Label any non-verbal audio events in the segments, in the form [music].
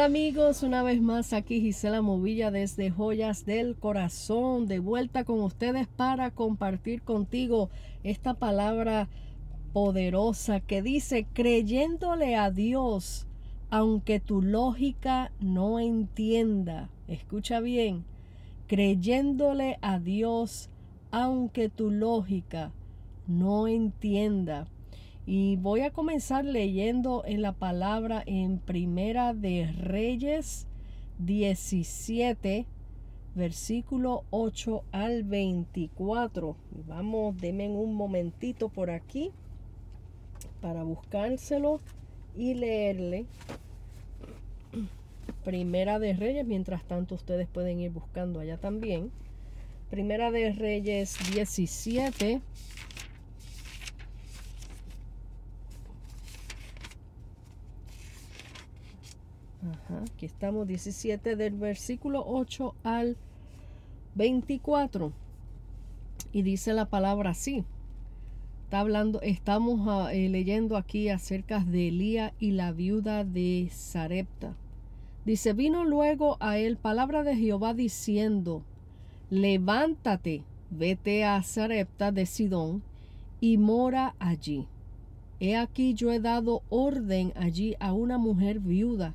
Hola amigos, una vez más aquí Gisela Movilla desde Joyas del Corazón, de vuelta con ustedes para compartir contigo esta palabra poderosa que dice, creyéndole a Dios, aunque tu lógica no entienda. Escucha bien, creyéndole a Dios, aunque tu lógica no entienda. Y voy a comenzar leyendo en la palabra en Primera de Reyes 17, versículo 8 al 24. Vamos, denme un momentito por aquí para buscárselo y leerle. Primera de Reyes, mientras tanto ustedes pueden ir buscando allá también. Primera de Reyes 17, aquí estamos 17 del versículo 8 al 24. Y dice la palabra así. Está hablando, estamos ah, eh, leyendo aquí acerca de Elías y la viuda de Sarepta. Dice, vino luego a él palabra de Jehová diciendo, levántate, vete a Sarepta de Sidón y mora allí. He aquí yo he dado orden allí a una mujer viuda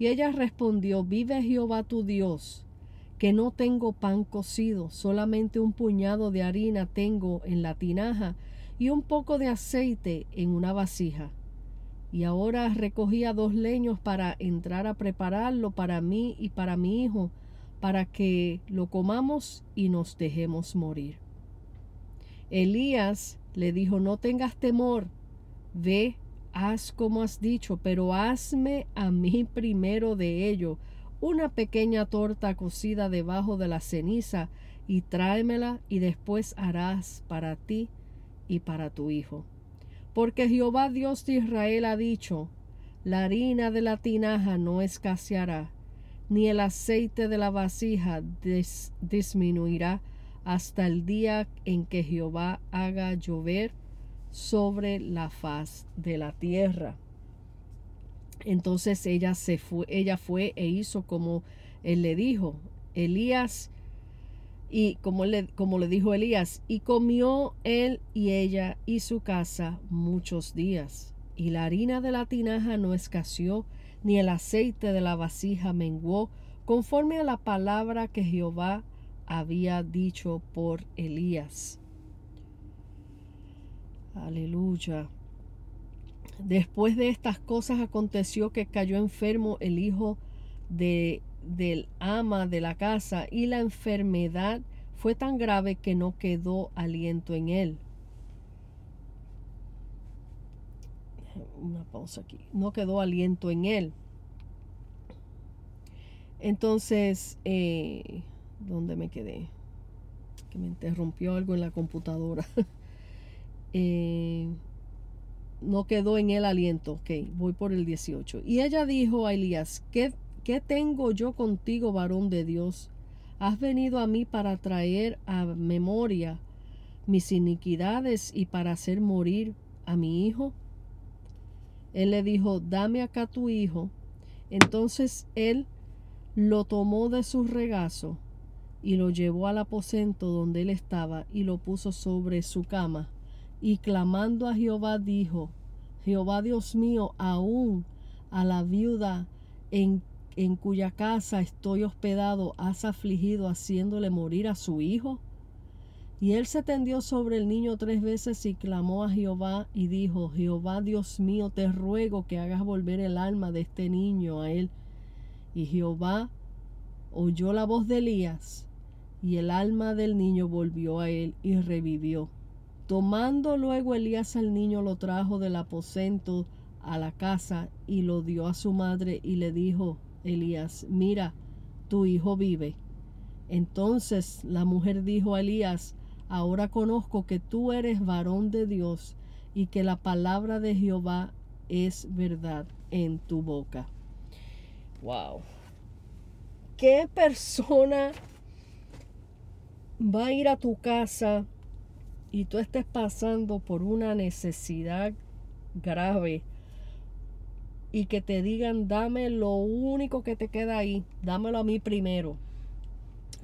Y ella respondió, vive Jehová tu Dios, que no tengo pan cocido, solamente un puñado de harina tengo en la tinaja y un poco de aceite en una vasija. Y ahora recogía dos leños para entrar a prepararlo para mí y para mi hijo, para que lo comamos y nos dejemos morir. Elías le dijo, no tengas temor, ve haz como has dicho, pero hazme a mí primero de ello una pequeña torta cocida debajo de la ceniza y tráemela y después harás para ti y para tu hijo. Porque Jehová Dios de Israel ha dicho, la harina de la tinaja no escaseará, ni el aceite de la vasija disminuirá hasta el día en que Jehová haga llover sobre la faz de la tierra. Entonces ella se fue, ella fue e hizo como él le dijo. Elías y como le, como le dijo Elías, y comió él y ella y su casa muchos días. Y la harina de la tinaja no escaseó, ni el aceite de la vasija menguó, conforme a la palabra que Jehová había dicho por Elías. Aleluya. Después de estas cosas aconteció que cayó enfermo el hijo de, del ama de la casa y la enfermedad fue tan grave que no quedó aliento en él. Una pausa aquí. No quedó aliento en él. Entonces, eh, ¿dónde me quedé? Que me interrumpió algo en la computadora. [laughs] Eh, no quedó en el aliento. Ok, voy por el 18. Y ella dijo a Elías, ¿qué, ¿qué tengo yo contigo, varón de Dios? ¿Has venido a mí para traer a memoria mis iniquidades y para hacer morir a mi hijo? Él le dijo, dame acá tu hijo. Entonces él lo tomó de su regazo y lo llevó al aposento donde él estaba y lo puso sobre su cama y clamando a Jehová dijo, Jehová Dios mío, aún a la viuda en, en cuya casa estoy hospedado, has afligido haciéndole morir a su hijo. Y él se tendió sobre el niño tres veces y clamó a Jehová y dijo, Jehová Dios mío, te ruego que hagas volver el alma de este niño a él. Y Jehová oyó la voz de Elías, y el alma del niño volvió a él y revivió. Tomando luego Elías al niño lo trajo del aposento a la casa y lo dio a su madre y le dijo, Elías, mira, tu hijo vive. Entonces la mujer dijo a Elías, ahora conozco que tú eres varón de Dios y que la palabra de Jehová es verdad en tu boca. Wow. ¿Qué persona va a ir a tu casa y tú estés pasando por una necesidad grave y que te digan, dame lo único que te queda ahí, dámelo a mí primero,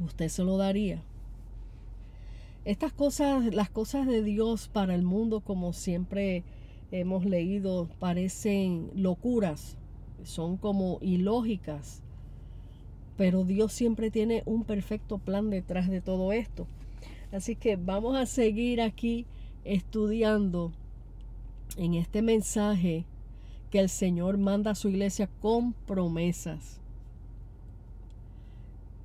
usted se lo daría. Estas cosas, las cosas de Dios para el mundo, como siempre hemos leído, parecen locuras, son como ilógicas, pero Dios siempre tiene un perfecto plan detrás de todo esto. Así que vamos a seguir aquí estudiando en este mensaje que el Señor manda a su iglesia con promesas.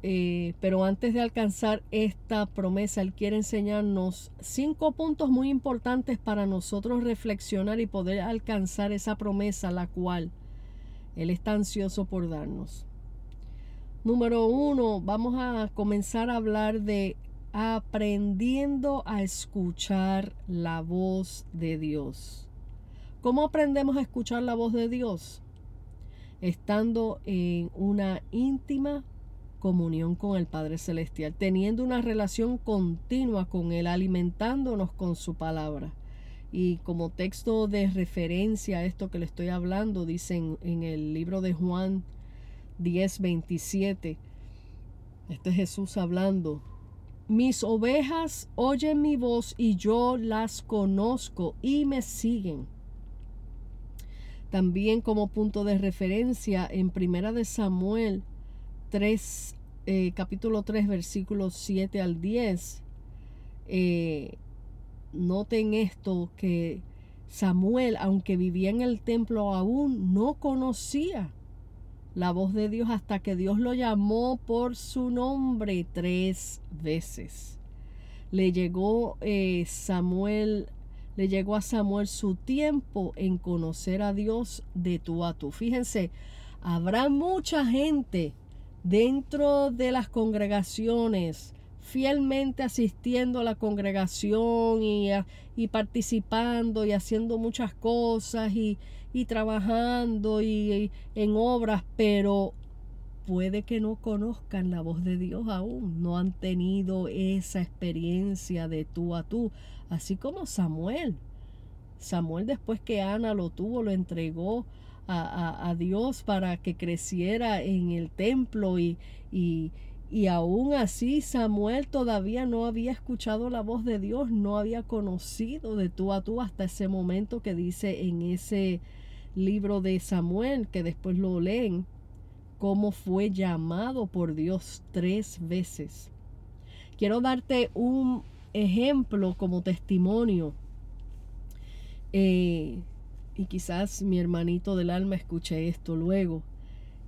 Eh, pero antes de alcanzar esta promesa, Él quiere enseñarnos cinco puntos muy importantes para nosotros reflexionar y poder alcanzar esa promesa, la cual Él está ansioso por darnos. Número uno, vamos a comenzar a hablar de aprendiendo a escuchar la voz de Dios. ¿Cómo aprendemos a escuchar la voz de Dios? Estando en una íntima comunión con el Padre Celestial, teniendo una relación continua con Él, alimentándonos con su palabra. Y como texto de referencia a esto que le estoy hablando, dicen en el libro de Juan 10, 27, este es Jesús hablando, mis ovejas oyen mi voz y yo las conozco y me siguen. También como punto de referencia en Primera de Samuel 3, eh, capítulo 3, versículos 7 al 10. Eh, noten esto que Samuel, aunque vivía en el templo aún, no conocía la voz de Dios hasta que Dios lo llamó por su nombre tres veces. Le llegó eh, Samuel le llegó a Samuel su tiempo en conocer a Dios de tú a tú. Fíjense, habrá mucha gente dentro de las congregaciones fielmente asistiendo a la congregación y, y participando y haciendo muchas cosas y, y trabajando y, en obras, pero puede que no conozcan la voz de Dios aún, no han tenido esa experiencia de tú a tú, así como Samuel. Samuel después que Ana lo tuvo, lo entregó a, a, Dios para que creciera en el templo y, y, y aún así Samuel todavía no había escuchado la voz de Dios, no había conocido de tú a tú hasta ese momento que dice en ese libro de Samuel, que después lo leen, cómo fue llamado por Dios tres veces. Quiero darte un ejemplo como testimonio. Eh, y quizás mi hermanito del alma escuche esto luego.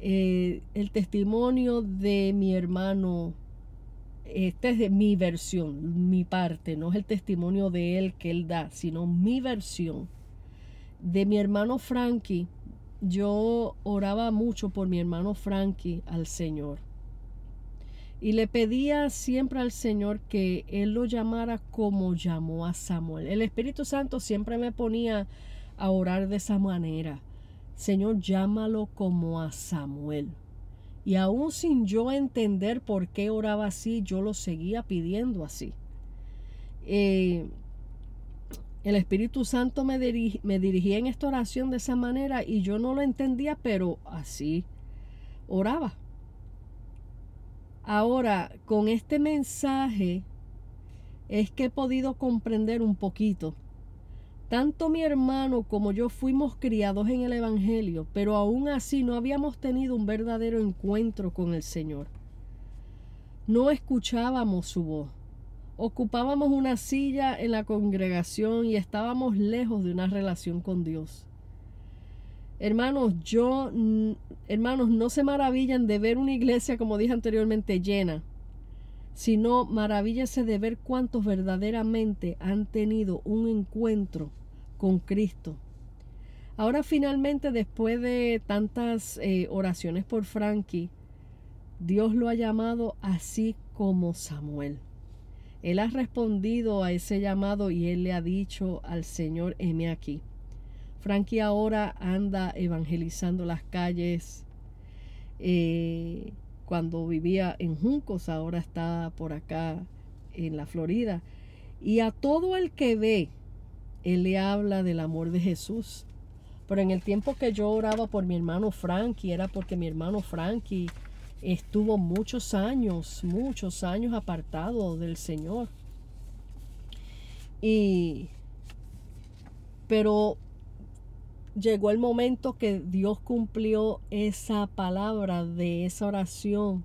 Eh, el testimonio de mi hermano, esta es de mi versión, mi parte, no es el testimonio de él que él da, sino mi versión de mi hermano Frankie, yo oraba mucho por mi hermano Frankie al Señor. Y le pedía siempre al Señor que Él lo llamara como llamó a Samuel. El Espíritu Santo siempre me ponía a orar de esa manera. Señor, llámalo como a Samuel. Y aún sin yo entender por qué oraba así, yo lo seguía pidiendo así. Eh, el Espíritu Santo me, me dirigía en esta oración de esa manera y yo no lo entendía, pero así oraba. Ahora, con este mensaje es que he podido comprender un poquito. Tanto mi hermano como yo fuimos criados en el Evangelio, pero aún así no habíamos tenido un verdadero encuentro con el Señor. No escuchábamos su voz ocupábamos una silla en la congregación y estábamos lejos de una relación con Dios. Hermanos, yo, hermanos, no se maravillan de ver una iglesia, como dije anteriormente, llena, sino maravíllese de ver cuántos verdaderamente han tenido un encuentro con Cristo. Ahora finalmente, después de tantas eh, oraciones por Frankie, Dios lo ha llamado así como Samuel. Él ha respondido a ese llamado y él le ha dicho al Señor, heme aquí. Frankie ahora anda evangelizando las calles. Eh, cuando vivía en Juncos, ahora está por acá en la Florida. Y a todo el que ve, él le habla del amor de Jesús. Pero en el tiempo que yo oraba por mi hermano Frankie, era porque mi hermano Frankie estuvo muchos años, muchos años apartado del Señor. Y, pero llegó el momento que Dios cumplió esa palabra de esa oración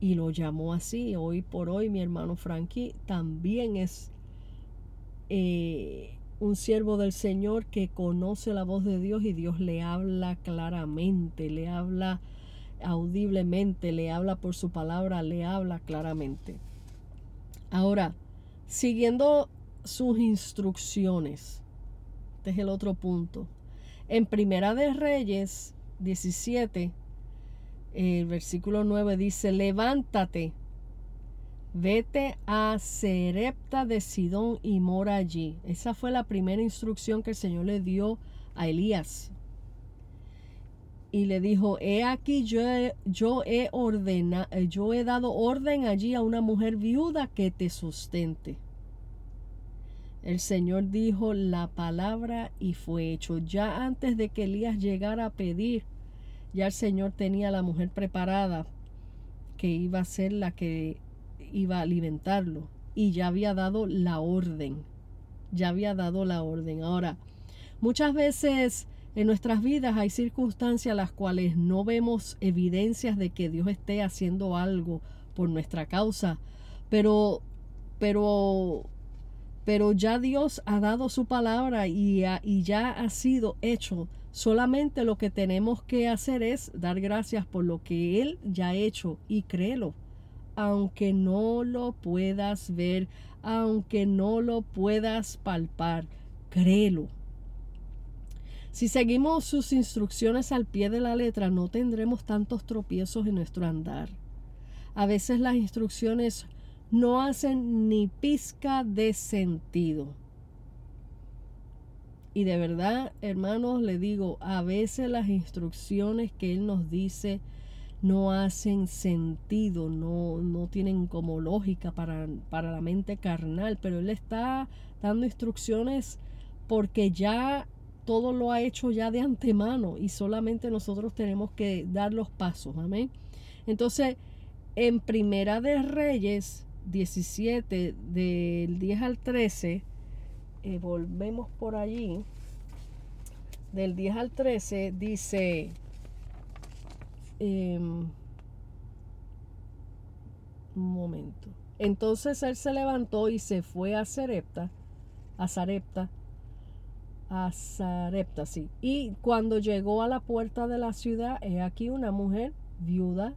y lo llamó así. Hoy por hoy mi hermano Frankie también es eh, un siervo del Señor que conoce la voz de Dios y Dios le habla claramente, le habla audiblemente, le habla por su palabra, le habla claramente. Ahora, siguiendo sus instrucciones, este es el otro punto en Primera de Reyes 17, el versículo 9 dice, levántate, vete a Serepta de Sidón y mora allí. Esa fue la primera instrucción que el Señor le dio a Elías. Y le dijo, he aquí yo he, yo he, ordena, yo he dado orden allí a una mujer viuda que te sustente. El Señor dijo la palabra y fue hecho. Ya antes de que Elías llegara a pedir, ya el Señor tenía a la mujer preparada que iba a ser la que iba a alimentarlo. Y ya había dado la orden. Ya había dado la orden. Ahora, muchas veces en nuestras vidas hay circunstancias las cuales no vemos evidencias de que Dios esté haciendo algo por nuestra causa. Pero, pero pero ya Dios ha dado su palabra y, y ya ha sido hecho. Solamente lo que tenemos que hacer es dar gracias por lo que Él ya ha hecho y créelo. Aunque no lo puedas ver, aunque no lo puedas palpar, créelo. Si seguimos sus instrucciones al pie de la letra, no tendremos tantos tropiezos en nuestro andar. A veces las instrucciones no hacen ni pizca de sentido. Y de verdad, hermanos, le digo, a veces las instrucciones que Él nos dice no hacen sentido, no, no tienen como lógica para, para la mente carnal, pero Él está dando instrucciones porque ya todo lo ha hecho ya de antemano y solamente nosotros tenemos que dar los pasos, amén. Entonces, en Primera de Reyes 17, del 10 al 13, eh, volvemos por allí, del 10 al 13, dice, em, un momento, entonces él se levantó y se fue a Sarepta, a Sarepta, a Sarepta, sí. Y cuando llegó a la puerta de la ciudad, he aquí una mujer viuda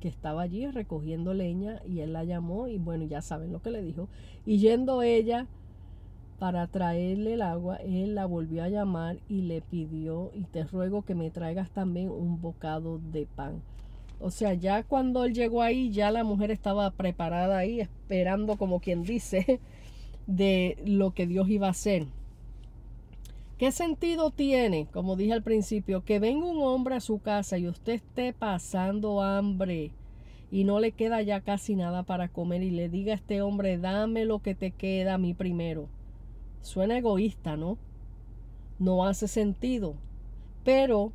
que estaba allí recogiendo leña y él la llamó y bueno, ya saben lo que le dijo. Y yendo ella para traerle el agua, él la volvió a llamar y le pidió, y te ruego que me traigas también un bocado de pan. O sea, ya cuando él llegó ahí, ya la mujer estaba preparada ahí, esperando como quien dice, [laughs] de lo que Dios iba a hacer. ¿Qué sentido tiene, como dije al principio, que venga un hombre a su casa y usted esté pasando hambre y no le queda ya casi nada para comer y le diga a este hombre, dame lo que te queda a mí primero? Suena egoísta, ¿no? No hace sentido. Pero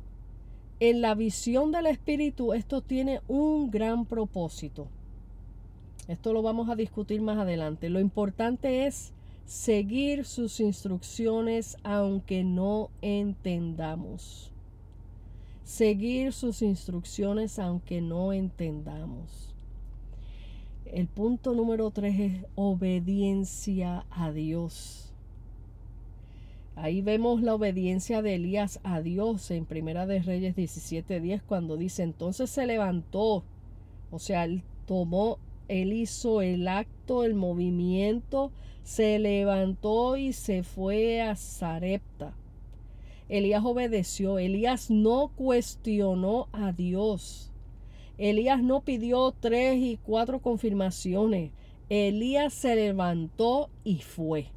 en la visión del Espíritu esto tiene un gran propósito. Esto lo vamos a discutir más adelante. Lo importante es seguir sus instrucciones aunque no entendamos. Seguir sus instrucciones aunque no entendamos. El punto número tres es obediencia a Dios. Ahí vemos la obediencia de Elías a Dios en Primera de Reyes 17:10 cuando dice, entonces se levantó, o sea, él tomó, él hizo el acto, el movimiento se levantó y se fue a Sarepta. Elías obedeció, Elías no cuestionó a Dios. Elías no pidió tres y cuatro confirmaciones. Elías se levantó y fue.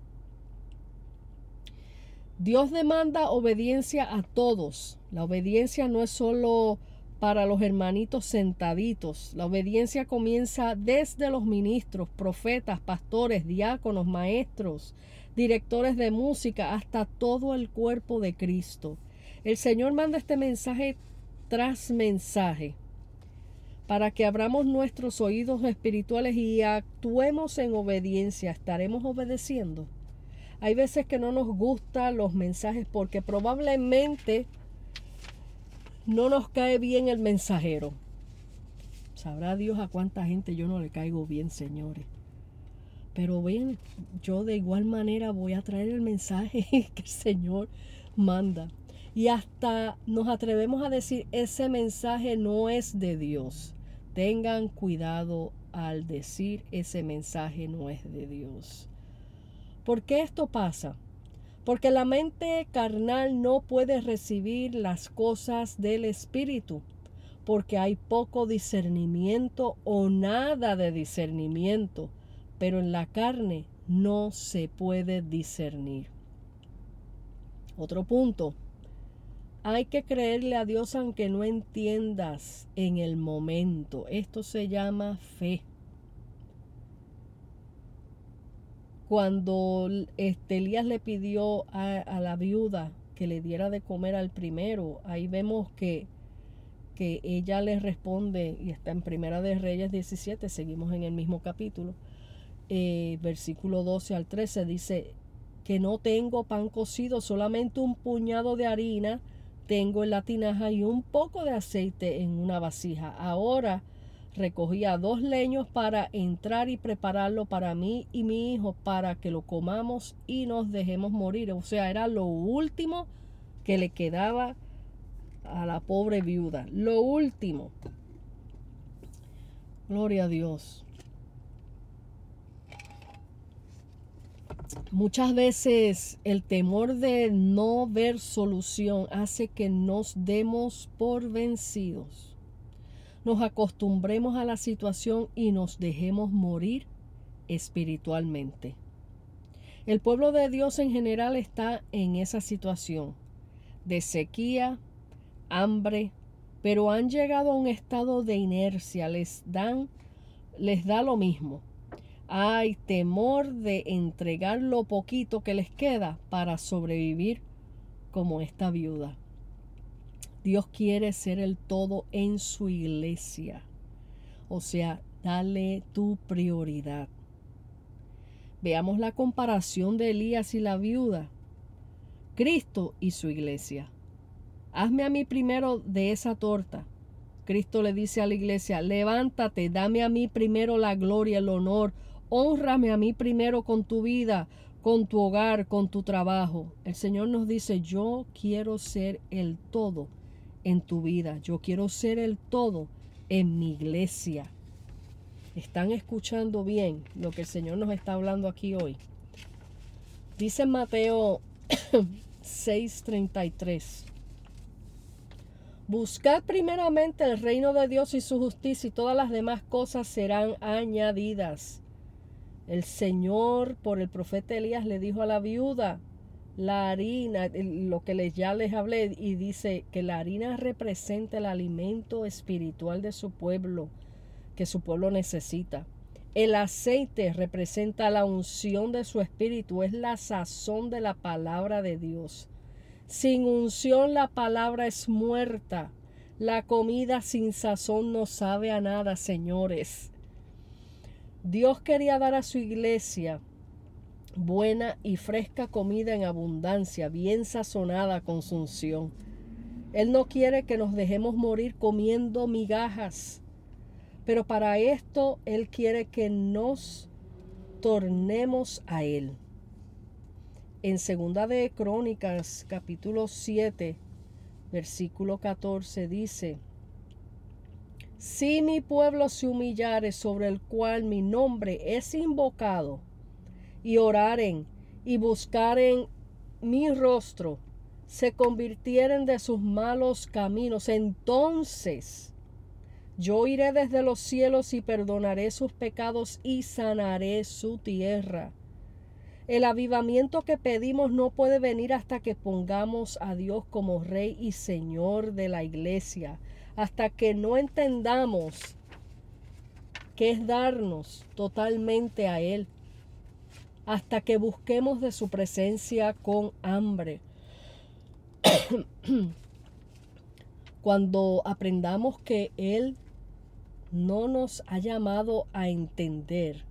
Dios demanda obediencia a todos. La obediencia no es solo para los hermanitos sentaditos. La obediencia comienza desde los ministros, profetas, pastores, diáconos, maestros, directores de música, hasta todo el cuerpo de Cristo. El Señor manda este mensaje tras mensaje para que abramos nuestros oídos espirituales y actuemos en obediencia. ¿Estaremos obedeciendo? Hay veces que no nos gustan los mensajes porque probablemente no nos cae bien el mensajero. Sabrá Dios a cuánta gente yo no le caigo bien, señores. Pero ven, yo de igual manera voy a traer el mensaje [laughs] que el Señor manda. Y hasta nos atrevemos a decir, ese mensaje no es de Dios. Tengan cuidado al decir ese mensaje no es de Dios. ¿Por qué esto pasa? Porque la mente carnal no puede recibir las cosas del Espíritu, porque hay poco discernimiento o nada de discernimiento, pero en la carne no se puede discernir. Otro punto. Hay que creerle a Dios aunque no entiendas en el momento. Esto se llama fe. Cuando este, Elías le pidió a, la viuda que le diera de comer al primero, ahí vemos que, que ella le responde, y está en Primera de Reyes 17, seguimos en el mismo capítulo, eh, versículo 12 al 13, dice que no tengo pan cocido, solamente un puñado de harina tengo en la tinaja y un poco de aceite en una vasija. Ahora recogía dos leños para entrar y prepararlo para mí y mi hijo para que lo comamos y nos dejemos morir. O sea, era lo último que le quedaba a la pobre viuda. Lo último. Gloria a Dios. Muchas veces el temor de no ver solución hace que nos demos por vencidos nos acostumbremos a la situación y nos dejemos morir espiritualmente. El pueblo de Dios en general está en esa situación de sequía, hambre, pero han llegado a un estado de inercia, les dan les da lo mismo. Hay temor de entregar lo poquito que les queda para sobrevivir como esta viuda. Dios quiere ser el todo en su iglesia. O sea, dale tu prioridad. Veamos la comparación de Elías y la viuda. Cristo y su iglesia. Hazme a mí primero de esa torta. Cristo le dice a la iglesia, levántate, dame a mí primero la gloria, el honor, honrame a mí primero con tu vida, con tu hogar, con tu trabajo. El Señor nos dice, yo quiero ser el todo en tu vida. Yo quiero ser el todo en mi iglesia. ¿Están escuchando bien lo que el Señor nos está hablando aquí hoy? Dice Mateo [coughs] 6:33. Buscad primeramente el reino de Dios y su justicia y todas las demás cosas serán añadidas. El Señor por el profeta Elías le dijo a la viuda, la harina, lo que les, ya les hablé, y dice que la harina representa el alimento espiritual de su pueblo, que su pueblo necesita. El aceite representa la unción de su espíritu, es la sazón de la palabra de Dios. Sin unción la palabra es muerta. La comida sin sazón no sabe a nada, señores. Dios quería dar a su iglesia buena y fresca comida en abundancia, bien sazonada con. Él no quiere que nos dejemos morir comiendo migajas, pero para esto Él quiere que nos tornemos a Él. En segunda de Crónicas, capítulo 7, versículo 14 dice, Si mi pueblo se humillare sobre el cual mi nombre es invocado, y oraren y buscaren mi rostro, se convirtieren de sus malos caminos, entonces yo iré desde los cielos y perdonaré sus pecados y sanaré su tierra. El avivamiento que pedimos no puede venir hasta que pongamos a Dios como Rey y Señor de la iglesia, hasta que no entendamos que es darnos totalmente a Él, hasta que busquemos de su presencia con hambre. [coughs] Cuando aprendamos que Él no nos ha llamado a entender,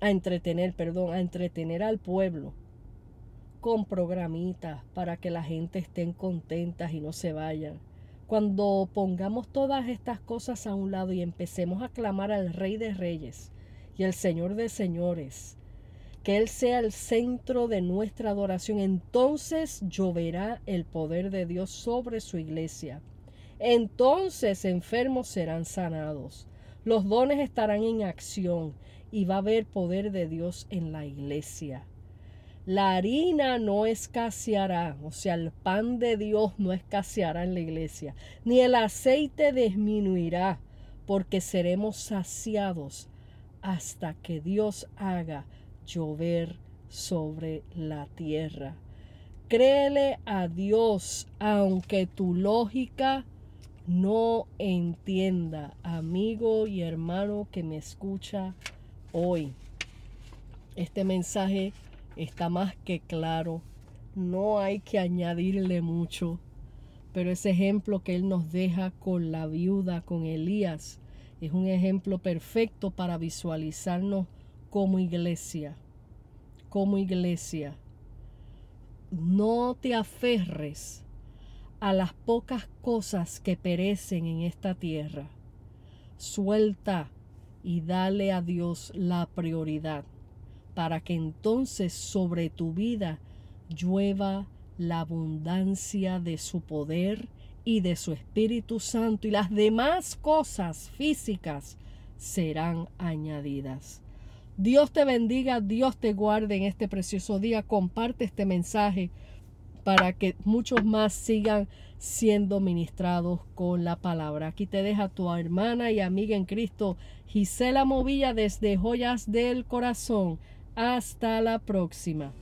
a entretener, perdón, a entretener al pueblo con programitas para que la gente estén contentas y no se vayan. Cuando pongamos todas estas cosas a un lado y empecemos a clamar al Rey de Reyes y al Señor de Señores, que Él sea el centro de nuestra adoración, entonces lloverá el poder de Dios sobre su iglesia entonces enfermos serán sanados. Los dones estarán en acción y va a haber poder de Dios en la iglesia. La harina no escaseará, o sea, el pan de Dios no escaseará en la iglesia, ni el aceite disminuirá, porque seremos saciados hasta que Dios haga llover sobre la tierra. Créele a Dios, aunque tu lógica no entienda, amigo y hermano que me escucha hoy. Este mensaje está más que claro, no hay que añadirle mucho, pero ese ejemplo que él nos deja con la viuda, con Elías, es un ejemplo perfecto para visualizarnos como iglesia, como iglesia. No te aferres a las pocas cosas que perecen en esta tierra. Suelta y dale a Dios la prioridad para que entonces sobre tu vida llueva la abundancia de su poder y de su Espíritu Santo y las demás cosas físicas serán añadidas. Dios te bendiga, Dios te guarde en este precioso día. Comparte este mensaje para que muchos más sigan siendo ministrados con la palabra. Aquí te deja tu hermana y amiga en Cristo, Gisela Movilla desde Joyas del Corazón. Hasta la próxima.